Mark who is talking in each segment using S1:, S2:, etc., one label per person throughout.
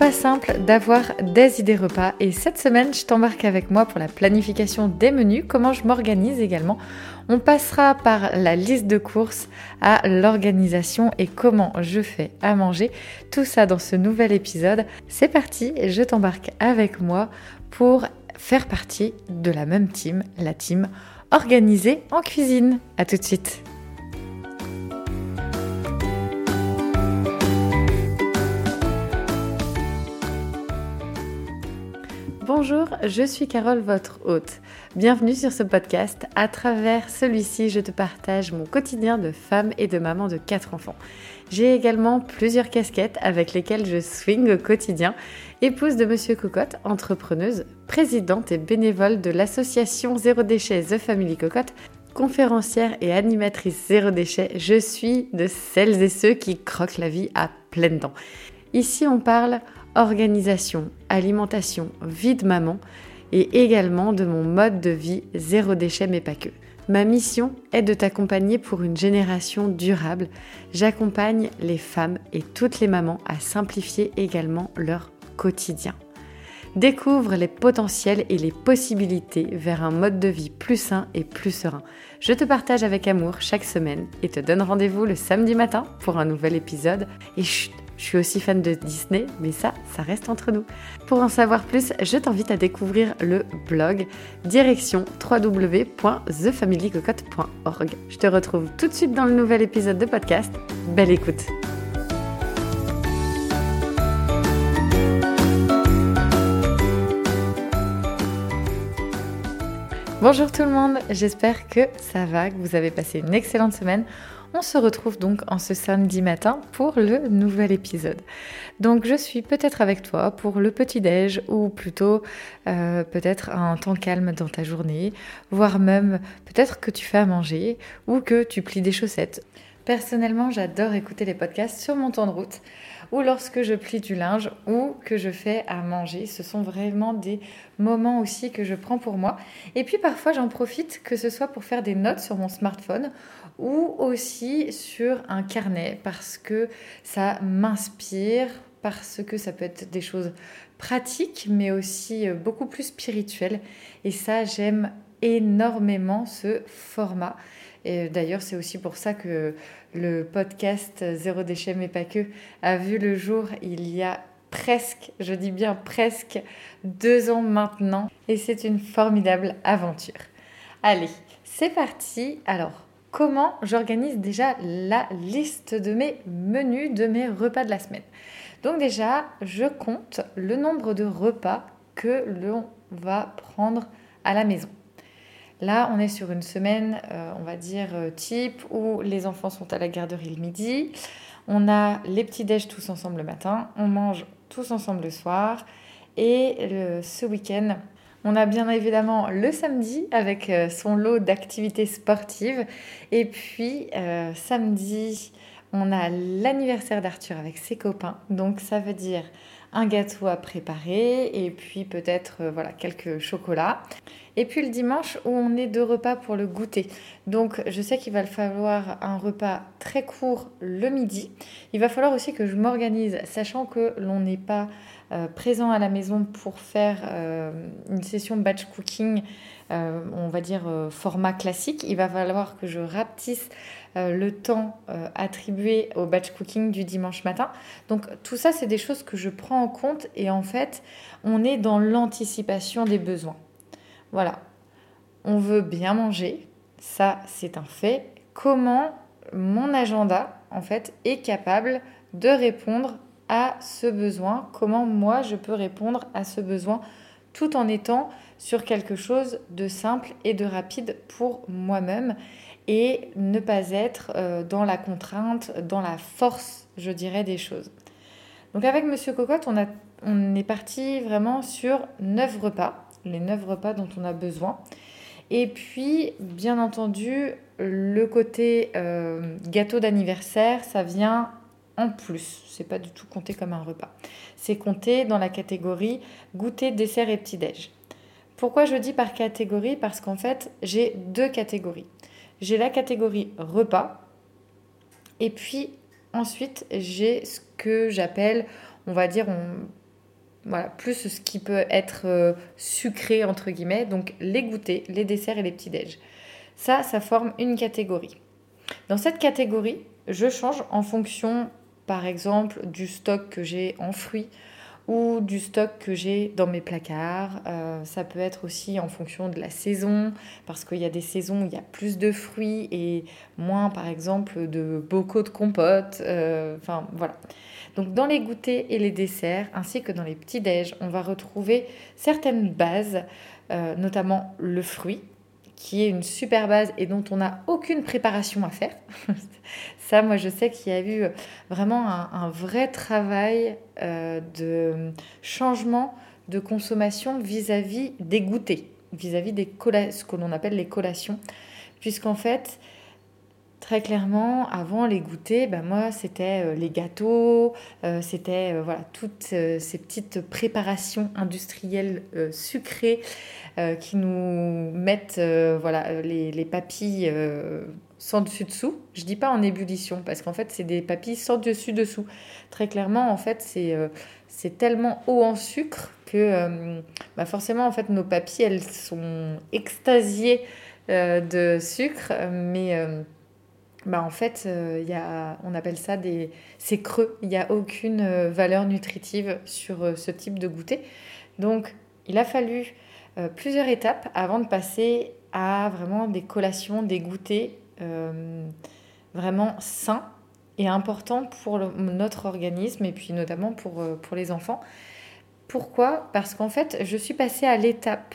S1: Pas simple d'avoir des idées repas et cette semaine je t'embarque avec moi pour la planification des menus, comment je m'organise également. On passera par la liste de courses à l'organisation et comment je fais à manger. Tout ça dans ce nouvel épisode. C'est parti, je t'embarque avec moi pour faire partie de la même team, la team organisée en cuisine. A tout de suite. Bonjour, je suis Carole, votre hôte. Bienvenue sur ce podcast. À travers celui-ci, je te partage mon quotidien de femme et de maman de quatre enfants. J'ai également plusieurs casquettes avec lesquelles je swing au quotidien. Épouse de Monsieur Cocotte, entrepreneuse, présidente et bénévole de l'association Zéro Déchet The Family Cocotte, conférencière et animatrice Zéro Déchet, je suis de celles et ceux qui croquent la vie à pleines dents. Ici, on parle organisation, alimentation, vie de maman et également de mon mode de vie zéro déchet mais pas que. Ma mission est de t'accompagner pour une génération durable. J'accompagne les femmes et toutes les mamans à simplifier également leur quotidien. Découvre les potentiels et les possibilités vers un mode de vie plus sain et plus serein. Je te partage avec amour chaque semaine et te donne rendez-vous le samedi matin pour un nouvel épisode. Je suis aussi fan de Disney, mais ça, ça reste entre nous. Pour en savoir plus, je t'invite à découvrir le blog direction www.thefamilycocotte.org. Je te retrouve tout de suite dans le nouvel épisode de podcast. Belle écoute! Bonjour tout le monde, j'espère que ça va, que vous avez passé une excellente semaine. On se retrouve donc en ce samedi matin pour le nouvel épisode. Donc je suis peut-être avec toi pour le petit-déj ou plutôt euh, peut-être un temps calme dans ta journée, voire même peut-être que tu fais à manger ou que tu plies des chaussettes. Personnellement, j'adore écouter les podcasts sur mon temps de route ou lorsque je plie du linge ou que je fais à manger. Ce sont vraiment des moments aussi que je prends pour moi. Et puis parfois j'en profite que ce soit pour faire des notes sur mon smartphone ou aussi sur un carnet parce que ça m'inspire, parce que ça peut être des choses pratiques mais aussi euh, beaucoup plus spirituelles. Et ça j'aime énormément ce format. Et d'ailleurs, c'est aussi pour ça que le podcast Zéro déchet mais pas que a vu le jour il y a presque, je dis bien presque, deux ans maintenant. Et c'est une formidable aventure. Allez, c'est parti. Alors, comment j'organise déjà la liste de mes menus, de mes repas de la semaine Donc déjà, je compte le nombre de repas que l'on va prendre à la maison. Là, on est sur une semaine, euh, on va dire, euh, type où les enfants sont à la garderie le midi. On a les petits déj tous ensemble le matin. On mange tous ensemble le soir. Et ce week-end, on a bien évidemment le samedi avec euh, son lot d'activités sportives. Et puis, samedi, on a l'anniversaire d'Arthur avec ses copains. Donc, ça veut dire un gâteau à préparer et puis peut-être euh, voilà quelques chocolats. Et puis le dimanche où on est deux repas pour le goûter. Donc je sais qu'il va falloir un repas très court le midi. Il va falloir aussi que je m'organise, sachant que l'on n'est pas euh, présent à la maison pour faire euh, une session batch cooking, on va dire format classique. Il va falloir que je rapetisse le temps euh, attribué au batch cooking du dimanche matin. Donc tout ça, c'est des choses que je prends en compte et en fait, on est dans l'anticipation des besoins. Voilà, on veut bien manger, ça c'est un fait. Comment mon agenda, en fait, est capable de répondre à ce besoin? Comment moi, je peux répondre à ce besoin tout en étant sur quelque chose de simple et de rapide pour moi-même? Et ne pas être euh, dans la contrainte, dans la force, je dirais, des choses. Donc avec Monsieur Cocotte, on, est parti vraiment sur neuf repas, les neuf repas dont on a besoin. Et puis, bien entendu, le côté euh, gâteau d'anniversaire, ça vient en plus. C'est pas du tout compté comme un repas. C'est compté dans la catégorie goûter, dessert et petit-déj. Pourquoi je dis par catégorie? Parce qu'en fait, j'ai deux catégories j'ai la catégorie repas. Et puis ensuite, j'ai ce que j'appelle, on va dire, plus ce qui peut être euh, sucré, entre guillemets, donc les goûters, les desserts et les petits déj. Ça, ça forme une catégorie. Dans cette catégorie, je change en fonction, par exemple, du stock que j'ai en fruits ou du stock que j'ai dans mes placards. Euh, ça peut être aussi en fonction de la saison, parce qu'il y a des saisons où il y a plus de fruits et moins, par exemple, de bocaux de compote. Euh, enfin, voilà. Donc, dans les goûters et les desserts, ainsi que dans les petits déj, on va retrouver certaines bases, euh, notamment le fruit, qui est une super base et dont on n'a aucune préparation à faire. Ça, moi, je sais qu'il y a eu vraiment un, vrai travail euh, de changement de consommation vis-à-vis des goûters, vis-à-vis des ce que l'on appelle les collations. Puisqu'en fait, très clairement, avant les goûters, ben moi, c'était euh, les gâteaux, euh, c'était voilà, toutes ces petites préparations industrielles sucrées euh, qui nous mettent euh, voilà, les, les papilles euh, sans dessus-dessous. Je dis pas en ébullition, parce qu'en fait, c'est des papilles sans dessus-dessous. Très clairement, en fait, c'est c'est tellement haut en sucre que bah forcément, en fait, nos papilles, elles sont extasiées de sucre, mais... Bah en fait, il y a, on appelle ça des... C'est creux, il n'y a aucune valeur nutritive sur ce type de goûter. Donc, il a fallu euh, plusieurs étapes avant de passer à vraiment des collations, des goûters euh, vraiment sains et importants pour notre organisme et puis notamment pour, euh, pour les enfants. Pourquoi? Parce qu'en fait, je suis passée à l'étape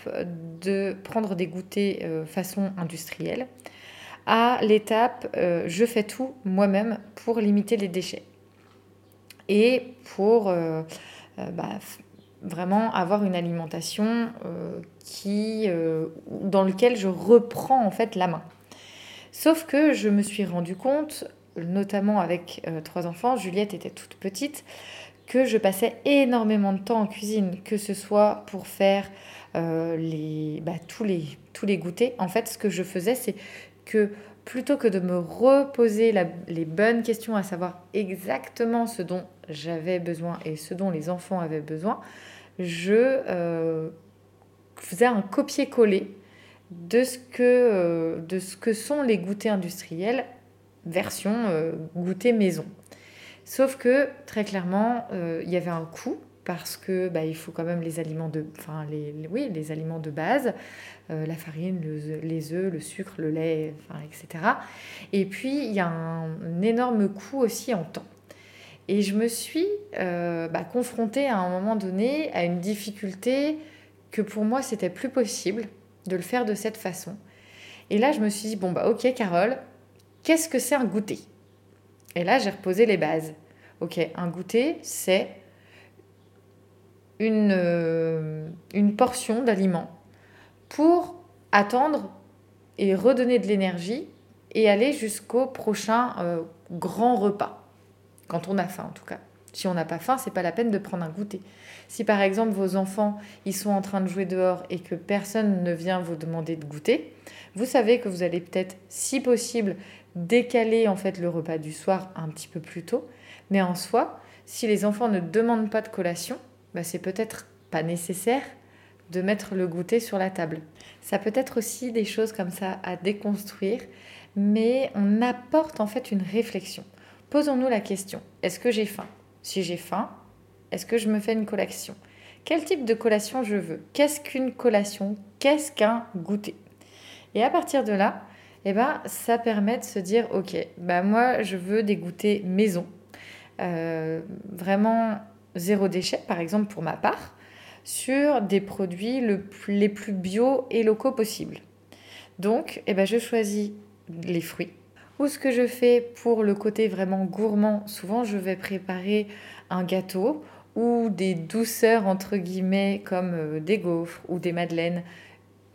S1: de prendre des goûters façon industrielle à l'étape je fais tout moi-même pour limiter les déchets et pour bah, vraiment avoir une alimentation euh, qui, euh, dans lequel je reprends en fait la main. Sauf que je me suis rendu compte, notamment avec euh, trois enfants, Juliette était toute petite, que je passais énormément de temps en cuisine, que ce soit pour faire les, bah, tous, les, tous les goûters. En fait, ce que je faisais, c'est que plutôt que de me reposer les bonnes questions à savoir exactement ce dont j'avais besoin et ce dont les enfants avaient besoin, je euh, faisais un copier-coller de, ce que, euh, de ce que sont les goûters industriels version euh, goûter maison. Sauf que très clairement, il y avait un coût parce que bah, il faut quand même les aliments de, enfin, les, oui, les aliments de base, la farine, les œufs, le sucre, le lait, enfin, etc. Et puis il y a un énorme coût aussi en temps. Et je me suis euh, bah, confrontée à un moment donné à une difficulté que pour moi c'était plus possible de le faire de cette façon. Et là je me suis dit, bon bah ok Carole, qu'est-ce que c'est un goûter? Et là j'ai reposé les bases. Ok, un goûter c'est une, euh, une portion d'aliments pour attendre et redonner de l'énergie et aller jusqu'au prochain euh, grand repas. Quand on a faim, en tout cas. Si on n'a pas faim, c'est pas la peine de prendre un goûter. Si par exemple vos enfants ils sont en train de jouer dehors et que personne ne vient vous demander de goûter, vous savez que vous allez peut-être, si possible, décaler en fait le repas du soir un petit peu plus tôt. Mais en soi, si les enfants ne demandent pas de collation, bah, c'est peut-être pas nécessaire de mettre le goûter sur la table. Ça peut être aussi des choses comme ça à déconstruire, mais on apporte en fait une réflexion. Posons-nous la question, est-ce que j'ai faim? Si j'ai faim, est-ce que je me fais une collation? Quel type de collation je veux? Qu'est-ce qu'une collation? Qu'est-ce qu'un goûter? Et à partir de là, eh ben, ça permet de se dire, ok, bah moi je veux des goûters maison, euh, vraiment zéro déchet par exemple pour ma part, sur des produits les plus bio et locaux possibles. Donc, eh ben, je choisis les fruits, ou ce que je fais pour le côté vraiment gourmand, souvent je vais préparer un gâteau ou des douceurs entre guillemets comme euh, des gaufres ou des madeleines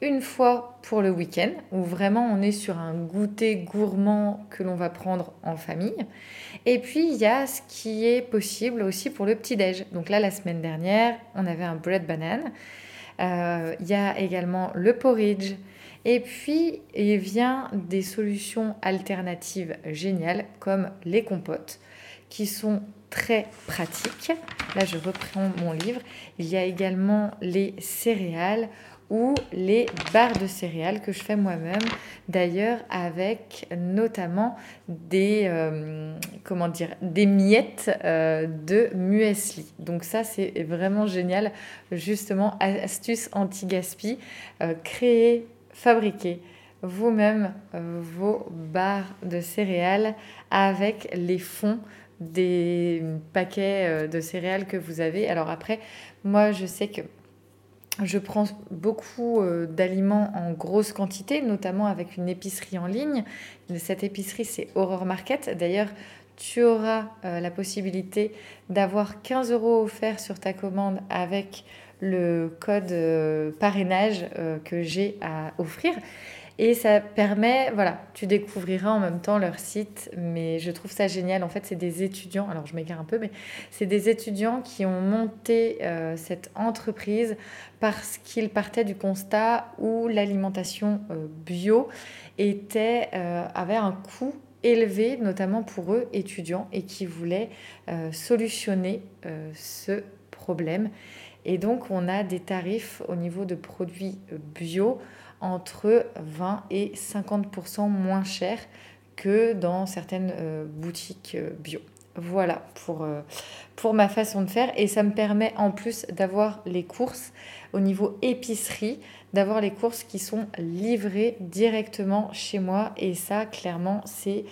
S1: une fois pour le week-end, où vraiment on est sur un goûter gourmand que l'on va prendre en famille. Et puis il y a ce qui est possible aussi pour le petit-déj. Donc là, la semaine dernière, on avait un bread banane. Euh, il y a également le porridge, et puis, il vient des solutions alternatives géniales comme les compotes, qui sont très pratiques. Là, je reprends mon livre. Il y a également les céréales ou les barres de céréales que je fais moi-même, d'ailleurs avec notamment des, euh, comment dire, des miettes euh, de muesli. Donc ça c'est vraiment génial, justement astuce anti-gaspi, euh, créer, fabriquer vous-même vos barres de céréales avec les fonds des paquets de céréales que vous avez. Alors après, moi je sais que je prends beaucoup euh, d'aliments en grosse quantité, notamment avec une épicerie en ligne. Cette épicerie, c'est Horror Market. D'ailleurs, tu auras euh, la possibilité d'avoir 15 euros offerts sur ta commande avec le code euh, parrainage que j'ai à offrir. Et ça permet, voilà, tu découvriras en même temps leur site, mais je trouve ça génial. En fait, c'est des étudiants, alors je m'égare un peu, mais c'est des étudiants qui ont monté euh, cette entreprise parce qu'ils partaient du constat où l'alimentation euh, bio était, euh, avait un coût élevé, notamment pour eux, étudiants, et qui voulaient solutionner ce problème. Et donc, on a des tarifs au niveau de produits bio entre 20 et 50% moins cher que dans certaines euh, boutiques euh, bio. Voilà pour, euh, pour ma façon de faire. Et ça me permet en plus d'avoir les courses au niveau épicerie, d'avoir les courses qui sont livrées directement chez moi. Et ça, clairement, c'est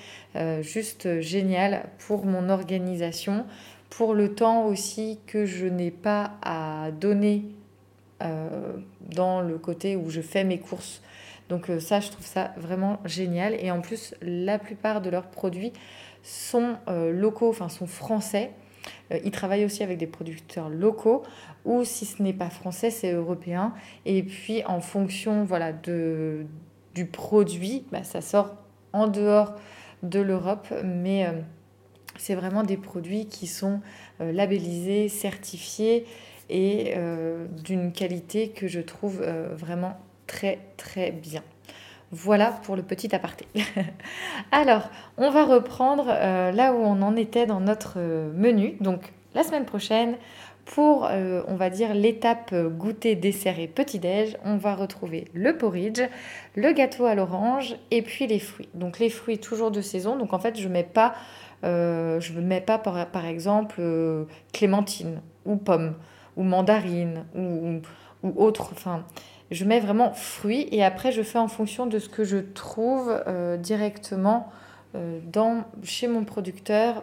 S1: juste génial pour mon organisation, pour le temps aussi que je n'ai pas à donner dans le côté où je fais mes courses. Donc euh, ça, je trouve ça vraiment génial. Et en plus, la plupart de leurs produits sont euh, locaux, enfin sont français. ils travaillent aussi avec des producteurs locaux ou si ce n'est pas français, c'est européen. Et puis en fonction voilà, de, du produit, bah, ça sort en dehors de l'Europe, mais c'est vraiment des produits qui sont labellisés, certifiés et euh, d'une qualité que je trouve euh, vraiment très très bien. Voilà pour le petit aparté. Alors, on va reprendre euh, là où on en était dans notre menu. Donc, la semaine prochaine, pour, on va dire, l'étape goûter, dessert et petit-déj, on va retrouver le porridge, le gâteau à l'orange et puis les fruits. Donc, les fruits toujours de saison. Donc, en fait, je ne mets pas, je mets pas par, par exemple, clémentine ou pomme ou mandarine ou, autre. Enfin, je mets vraiment fruits et après je fais en fonction de ce que je trouve euh, directement euh, dans, chez mon producteur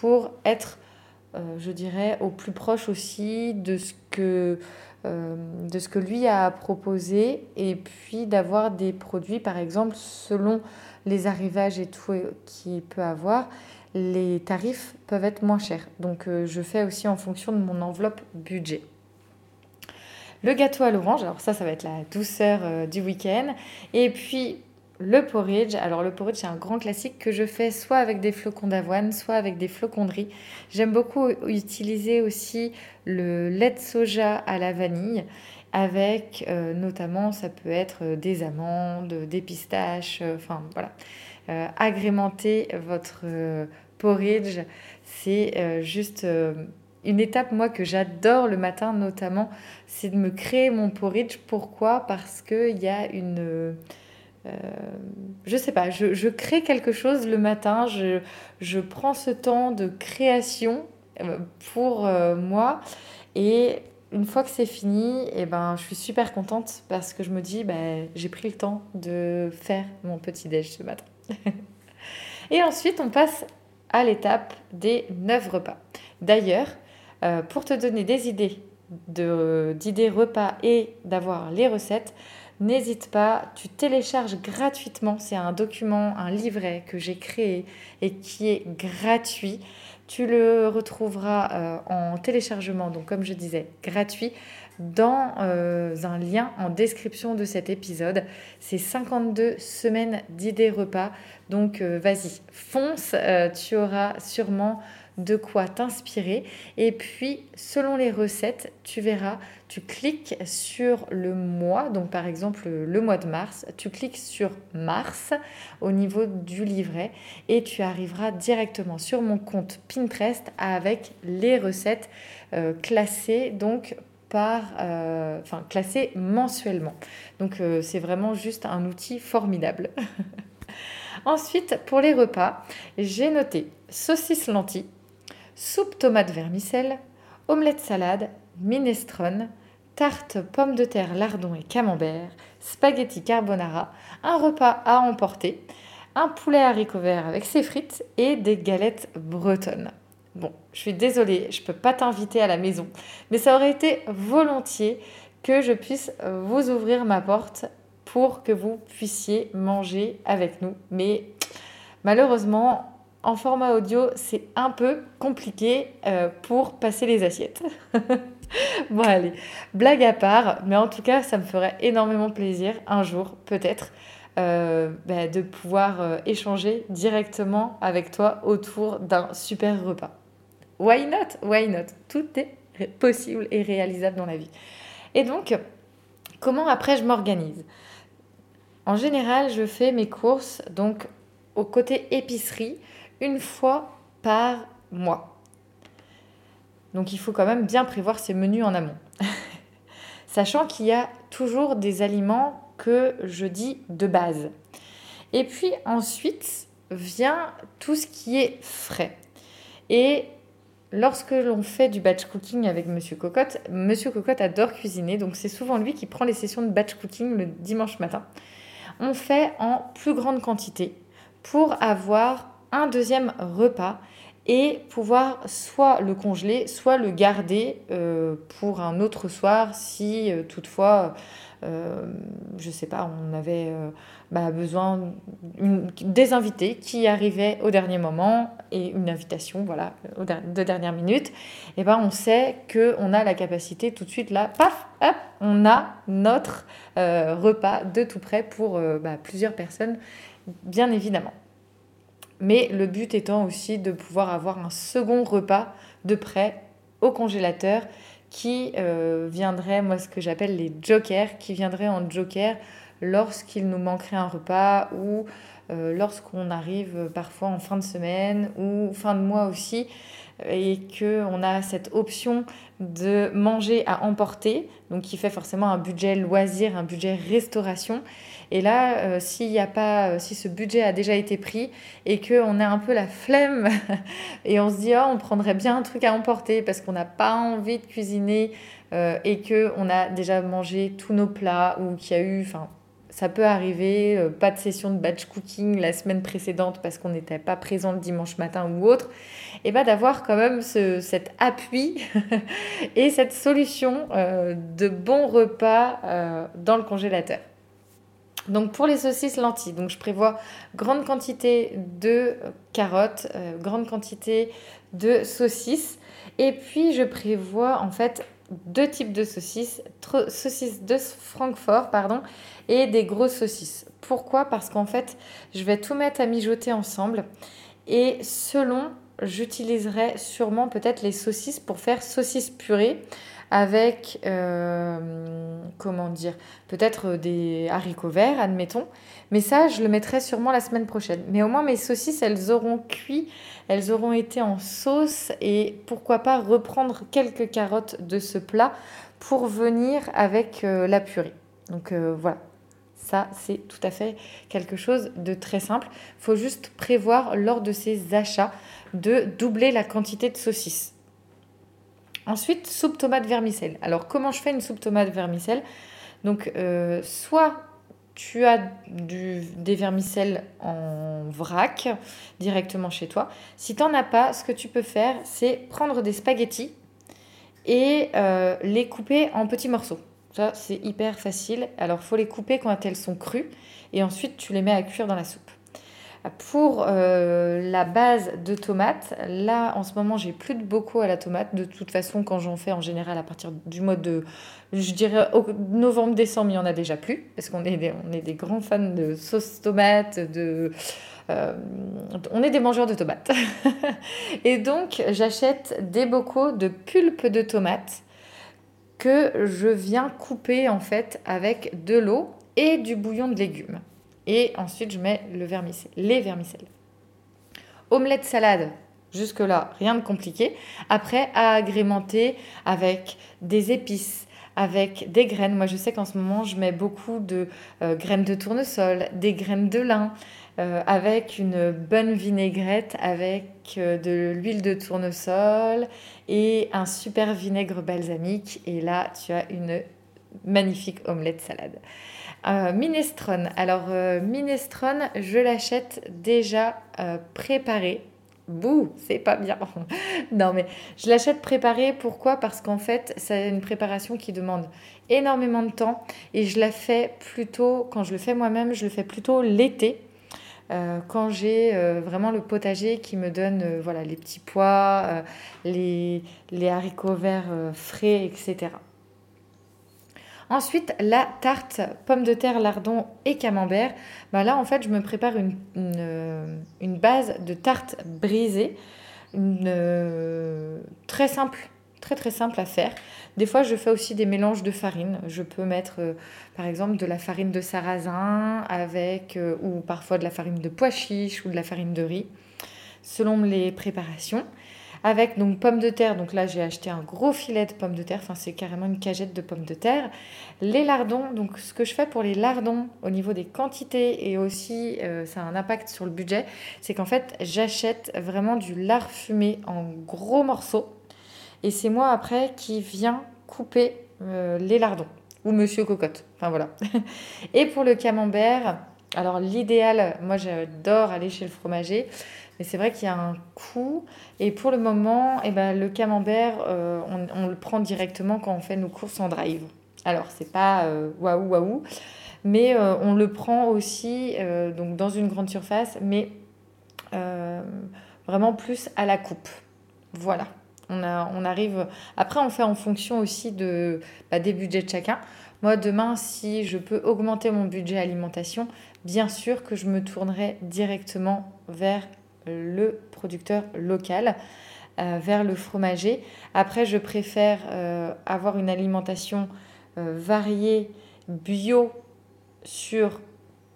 S1: pour être, euh, je dirais, au plus proche aussi de ce que, de ce que lui a proposé et puis d'avoir des produits, par exemple, selon les arrivages et tout qu'il peut avoir, les tarifs peuvent être moins chers. Donc euh, je fais aussi en fonction de mon enveloppe budget. Le gâteau à l'orange, alors ça, ça va être la douceur euh, du week-end. Et puis le porridge, alors le porridge c'est un grand classique que je fais soit avec des flocons d'avoine, soit avec des flocons de riz. J'aime beaucoup utiliser aussi le lait de soja à la vanille avec euh, notamment ça peut être des amandes, des pistaches, enfin voilà. Euh, agrémenter votre euh, porridge. C'est euh, juste une étape, moi, que j'adore le matin notamment, c'est de me créer mon porridge. Pourquoi? Parce qu'il y a une... je sais pas, je, crée quelque chose le matin, je, je prends ce temps de création pour moi et une fois que c'est fini, et eh ben, je suis super contente parce que je me dis, ben, j'ai pris le temps de faire mon petit déj ce matin. et ensuite, on passe à l'étape des 9 repas. D'ailleurs, euh, pour te donner des idées d'idées repas et d'avoir les recettes, n'hésite pas, tu télécharges gratuitement, c'est un document, un livret que j'ai créé et qui est gratuit. Tu le retrouveras euh, en téléchargement, donc comme je disais, gratuit dans euh, un lien en description de cet épisode. C'est 52 semaines d'idées repas. Donc euh, vas-y, fonce, euh, tu auras sûrement de quoi t'inspirer. Et puis, selon les recettes, tu verras, tu cliques sur le mois, donc par exemple le mois de mars, tu cliques sur mars au niveau du livret et tu arriveras directement sur mon compte Pinterest avec les recettes classées donc par, euh, enfin mensuellement. Donc euh, c'est vraiment juste un outil formidable. Ensuite, pour les repas, j'ai noté saucisse lentilles, soupe tomate vermicelle, omelette salade, minestrone, tarte pommes de terre, lardon et camembert, spaghetti carbonara, un repas à emporter, un poulet haricot vert avec ses frites et des galettes bretonnes. Bon, je suis désolée, je ne peux pas t'inviter à la maison, mais ça aurait été volontiers que je puisse vous ouvrir ma porte pour que vous puissiez manger avec nous. Mais malheureusement, en format audio, c'est un peu compliqué euh, pour passer les assiettes. bon allez, blague à part, mais en tout cas, ça me ferait énormément plaisir un jour, peut-être, euh, bah, de pouvoir euh, échanger directement avec toi autour d'un super repas. Why not? Why not? Tout est possible et réalisable dans la vie. Et donc, comment après je m'organise? En général, je fais mes courses donc au côté épicerie une fois par mois. Donc il faut quand même bien prévoir ses menus en amont. Sachant qu'il y a toujours des aliments que je dis de base. Et puis ensuite vient tout ce qui est frais. Et lorsque l'on fait du batch cooking avec Monsieur Cocotte, Monsieur Cocotte adore cuisiner, donc c'est souvent lui qui prend les sessions de batch cooking le dimanche matin. On fait en plus grande quantité pour avoir un deuxième repas et pouvoir soit le congeler, soit le garder euh, pour un autre soir si euh, toutefois, je sais pas, on avait bah, besoin des invités qui arrivaient au dernier moment et une invitation, voilà, de dernière minute, et ben on sait qu'on a la capacité tout de suite là, paf, hop, on a notre repas de tout près pour bah, plusieurs personnes, bien évidemment. Mais le but étant aussi de pouvoir avoir un second repas de prêt au congélateur qui euh, viendrait, moi ce que j'appelle les jokers, qui viendrait en joker lorsqu'il nous manquerait un repas ou euh, lorsqu'on arrive parfois en fin de semaine ou fin de mois aussi et qu'on a cette option de manger à emporter, donc qui fait forcément un budget loisir, un budget restauration. Et là, euh, s'il y a pas, euh, si ce budget a déjà été pris et qu'on a un peu la flemme et on se dit oh, on prendrait bien un truc à emporter parce qu'on n'a pas envie de cuisiner euh, et que on a déjà mangé tous nos plats ou qu'il y a eu, enfin ça peut arriver, pas de session de batch cooking la semaine précédente parce qu'on n'était pas présent le dimanche matin ou autre, et bah d'avoir quand même ce, cet appui et cette solution de bon repas dans le congélateur. Donc pour les saucisses lentilles, donc je prévois grande quantité de carottes, euh, grande quantité de saucisses. Et puis je prévois en fait deux types de saucisses, saucisses de Francfort pardon, et des grosses saucisses. Pourquoi? Parce qu'en fait, je vais tout mettre à mijoter ensemble et selon, j'utiliserai sûrement peut-être les saucisses pour faire saucisses purée avec, euh, comment dire, peut-être des haricots verts, admettons. Mais ça, je le mettrai sûrement la semaine prochaine. Mais au moins, mes saucisses, elles auront cuit, elles auront été en sauce et pourquoi pas reprendre quelques carottes de ce plat pour venir avec euh, la purée. Donc euh, voilà, ça, c'est tout à fait quelque chose de très simple. Il faut juste prévoir lors de ces achats de doubler la quantité de saucisses. Ensuite, soupe tomate vermicelle. Alors, comment je fais une soupe tomate vermicelle? Donc, euh, soit tu as des vermicelles en vrac directement chez toi. Si tu n'en as pas, ce que tu peux faire, c'est prendre des spaghettis et euh, les couper en petits morceaux. C'est hyper facile. Alors, faut les couper quand elles sont crues et ensuite tu les mets à cuire dans la soupe. Pour la base de tomates, là en ce moment j'ai plus de bocaux à la tomate. De toute façon, quand j'en fais en général à partir du mois de, je dirais novembre-décembre, il n'y en a déjà plus parce qu'on est, des, on est des grands fans de sauce tomate, de, on est des mangeurs de tomates. et donc j'achète des bocaux de pulpe de tomates que je viens couper en fait avec de l'eau et du bouillon de légumes. Et ensuite, je mets les vermicelles. Omelette salade, jusque-là, rien de compliqué. Après, à agrémenter avec des épices, avec des graines. Moi, je sais qu'en ce moment, je mets beaucoup de euh, graines de tournesol, des graines de lin, euh, avec une bonne vinaigrette, avec euh, de l'huile de tournesol et un super vinaigre balsamique. Et là, tu as une magnifique omelette salade. Euh, minestrone. Alors, minestrone, je l'achète déjà préparé. Bouh, c'est pas bien. non, mais je l'achète préparé. Pourquoi? Parce qu'en fait, c'est une préparation qui demande énormément de temps et je la fais plutôt, quand je le fais moi-même, je le fais plutôt l'été quand j'ai euh, vraiment le potager qui me donne euh, voilà, les petits pois, les, haricots verts frais, etc. Ensuite, la tarte pommes de terre, lardon et camembert. Bah là, en fait, je me prépare une, base de tarte brisée, très simple très très simple à faire. Des fois, je fais aussi des mélanges de farine. Je peux mettre, euh, par exemple, de la farine de sarrasin avec, euh, ou parfois de la farine de pois chiche ou de la farine de riz, selon les préparations. Avec donc pommes de terre. Donc là, j'ai acheté un gros filet de pommes de terre. Enfin, c'est carrément une cagette de pommes de terre. Les lardons. Donc, ce que je fais pour les lardons au niveau des quantités et aussi, euh, ça a un impact sur le budget, c'est qu'en fait, j'achète vraiment du lard fumé en gros morceaux et c'est moi après qui viens couper euh, les lardons ou Monsieur Cocotte. Enfin voilà. Et pour le camembert, alors l'idéal, moi j'adore aller chez le fromager, mais c'est vrai qu'il y a un coût. Et pour le moment, eh ben, le camembert, euh, on, le prend directement quand on fait nos courses en drive. Alors c'est pas euh, waouh waouh, mais on le prend aussi donc dans une grande surface, mais vraiment plus à la coupe. Voilà. On, arrive. Après, on fait en fonction aussi de, bah, des budgets de chacun. Moi, demain, si je peux augmenter mon budget alimentation, bien sûr que je me tournerai directement vers le producteur local, euh, vers le fromager. Après, je préfère euh, avoir une alimentation euh, variée, bio, sur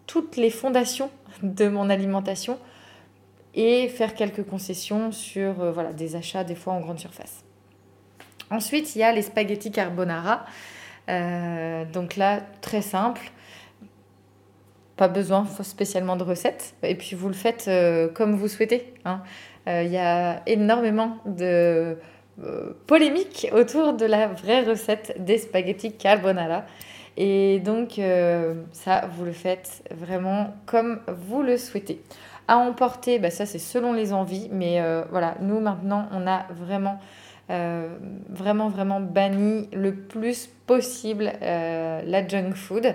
S1: toutes les fondations de mon alimentation et faire quelques concessions sur euh, des achats des fois en grande surface. Ensuite, il y a les spaghettis carbonara. Euh, donc là, très simple. Pas besoin spécialement de recettes. Et puis vous le faites euh, comme vous souhaitez. Hein. Il y a énormément de polémiques autour de la vraie recette des spaghettis carbonara. Et donc ça, vous le faites vraiment comme vous le souhaitez. À emporter, bah ça c'est selon les envies, mais euh, voilà, nous maintenant on a vraiment, euh, vraiment, vraiment banni le plus possible euh, la junk food.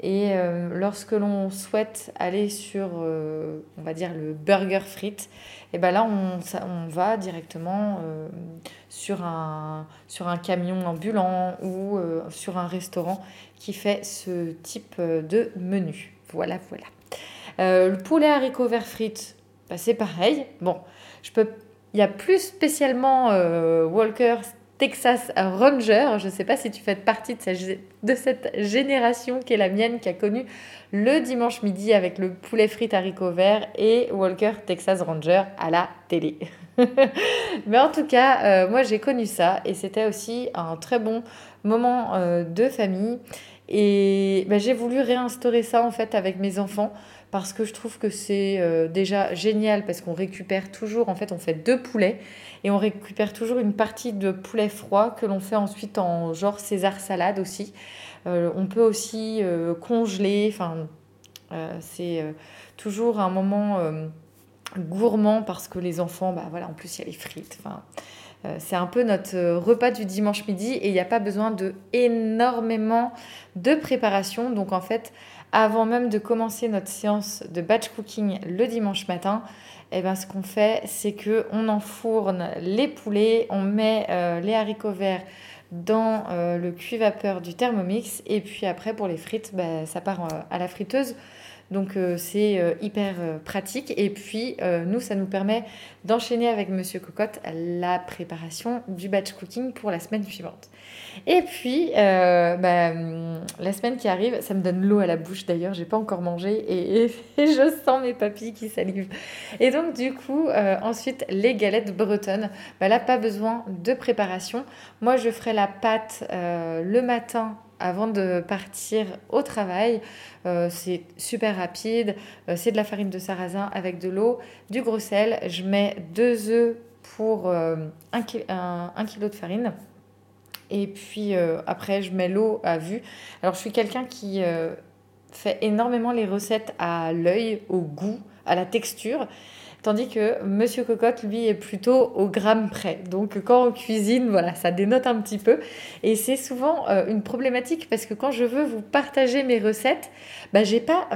S1: Et lorsque l'on souhaite aller sur, on va dire, le burger frites, et ben là on, va directement sur un camion ambulant ou sur un restaurant qui fait ce type de menu. Voilà, voilà. Euh, le poulet haricot vert frites, bah, c'est pareil. Bon, je peux... il n'y a plus spécialement euh, Walker Texas Ranger. Je ne sais pas si tu fais partie de, cette génération qui est la mienne, qui a connu le dimanche midi avec le poulet frites haricot vert et Walker Texas Ranger à la télé. Mais en tout cas, euh, moi j'ai connu ça et c'était aussi un très bon moment de famille. Et bah, j'ai voulu réinstaurer ça en fait avec mes enfants parce que je trouve que c'est euh, déjà génial parce qu'on récupère toujours, en fait, on fait deux poulets et on récupère toujours une partie de poulet froid que l'on fait ensuite en genre César salade aussi. Euh, on peut aussi euh, congeler, enfin, c'est toujours un moment gourmand parce que les enfants, bah voilà, en plus il y a les frites, enfin. c'est un peu notre repas du dimanche midi et il n'y a pas besoin de énormément de préparation. Donc en fait, avant même de commencer notre séance de batch cooking le dimanche matin, eh ben, ce qu'on fait, c'est que on enfourne les poulets, on met euh, les haricots verts dans euh, le cuit vapeur du Thermomix et puis après pour les frites, ben, ça part euh, à la friteuse. Donc euh, c'est euh, hyper euh, pratique. Et puis nous, ça nous permet d'enchaîner avec Monsieur Cocotte la préparation du batch cooking pour la semaine suivante. Et puis bah, hum, la semaine qui arrive, ça me donne l'eau à la bouche d'ailleurs. J'ai pas encore mangé et, je sens mes papilles qui salivent. Et donc du coup, ensuite les galettes bretonnes. Bah, là, pas besoin de préparation. Moi, je ferai la pâte le matin avant de partir au travail. Euh, c'est super rapide. Euh, c'est de la farine de sarrasin avec de l'eau, du gros sel. Je mets deux œufs pour euh, un, kilo de farine. Et puis après, je mets l'eau à vue. Alors, je suis quelqu'un qui fait énormément les recettes à l'œil, au goût, à la texture. Tandis que Monsieur Cocotte, lui, est plutôt au gramme près. Donc quand on cuisine, voilà, ça dénote un petit peu. Et c'est souvent euh, une problématique parce que quand je veux vous partager mes recettes, bah, j'ai pas,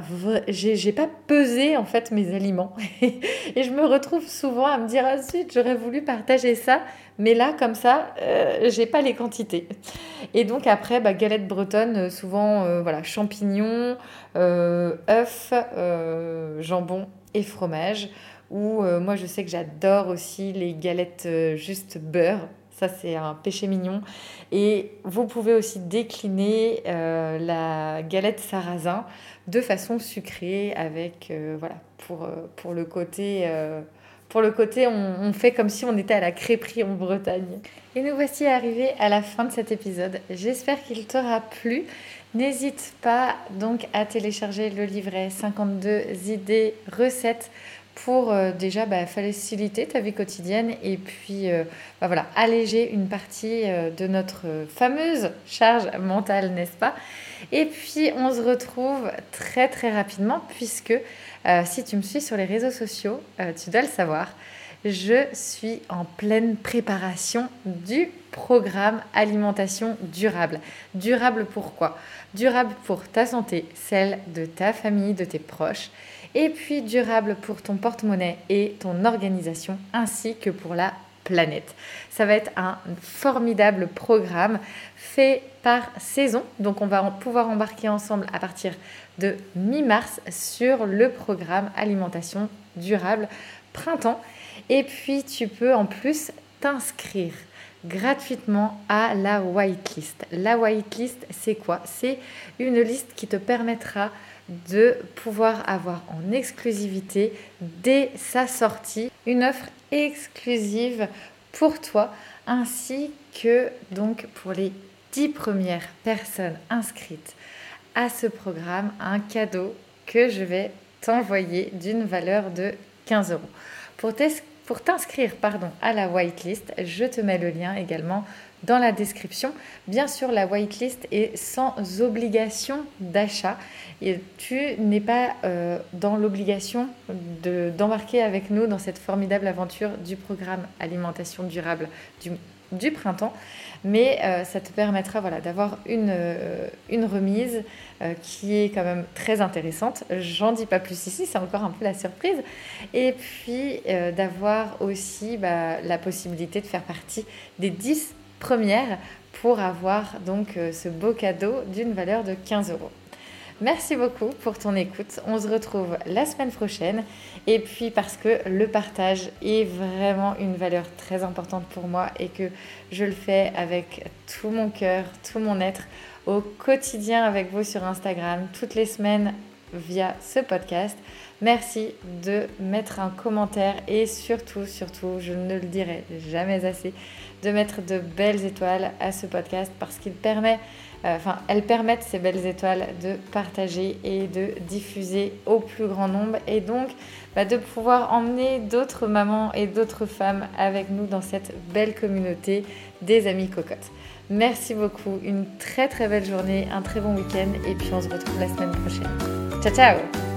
S1: j'ai, pas pesé en fait mes aliments. et je me retrouve souvent à me dire, ensuite, ah, j'aurais voulu partager ça. Mais là, comme ça, euh, j'ai pas les quantités. Et donc après, bah, galette bretonne, euh, souvent voilà, champignons, œufs, jambon et fromage. Ou euh, moi, je sais que j'adore aussi les galettes euh, juste beurre. Ça, c'est un péché mignon. Et vous pouvez aussi décliner euh, la galette sarrasin de façon sucrée avec, voilà, pour, pour le côté... pour le côté, on, fait comme si on était à la crêperie en Bretagne. Et nous voici arrivés à la fin de cet épisode. J'espère qu'il t'aura plu. N'hésite pas donc à télécharger le livret 52 idées recettes pour euh, déjà bah, faciliter ta vie quotidienne et puis euh, bah, voilà, alléger une partie euh, de notre fameuse charge mentale, n'est-ce pas? Et puis on se retrouve très très rapidement puisque si tu me suis sur les réseaux sociaux, tu dois le savoir, je suis en pleine préparation du programme alimentation durable. Durable pourquoi Durable pour ta santé, celle de ta famille, de tes proches et puis durable pour ton porte-monnaie et ton organisation, ainsi que pour la planète. Ça va être un formidable programme fait par saison. Donc on va pouvoir embarquer ensemble à partir de mi-mars sur le programme alimentation durable printemps. Et puis tu peux en plus t'inscrire gratuitement à la whitelist. La whitelist, c'est quoi? C'est une liste qui te permettra de pouvoir avoir en exclusivité dès sa sortie une offre exclusive pour toi ainsi que donc pour les 10 premières personnes inscrites à ce programme un cadeau que je vais t'envoyer d'une valeur de 15 euros. Pour t'inscrire pardon, à la whitelist, je te mets le lien également dans la description. Bien sûr, la whitelist est sans obligation d'achat et tu n'es pas euh, dans l'obligation d'embarquer avec nous dans cette formidable aventure du programme alimentation durable du, printemps. Mais euh, ça te permettra voilà, d'avoir une, euh, une remise qui est quand même très intéressante. J'en dis pas plus ici, c'est encore un peu la surprise. Et puis d'avoir aussi bah, la possibilité de faire partie des 10 première pour avoir donc euh, ce beau cadeau d'une valeur de 15 euros. Merci beaucoup pour ton écoute. On se retrouve la semaine prochaine. Et puis parce que le partage est vraiment une valeur très importante pour moi et que je le fais avec tout mon cœur, tout mon être au quotidien avec vous sur Instagram, toutes les semaines via ce podcast. Merci de mettre un commentaire et surtout, surtout, je ne le dirai jamais assez, de mettre de belles étoiles à ce podcast parce qu'il permet, euh, enfin, elles permettent ces belles étoiles de partager et de diffuser au plus grand nombre et donc bah, de pouvoir emmener d'autres mamans et d'autres femmes avec nous dans cette belle communauté des amis cocottes. Merci beaucoup, une très très belle journée, un très bon week-end et puis on se retrouve la semaine prochaine. Ciao ciao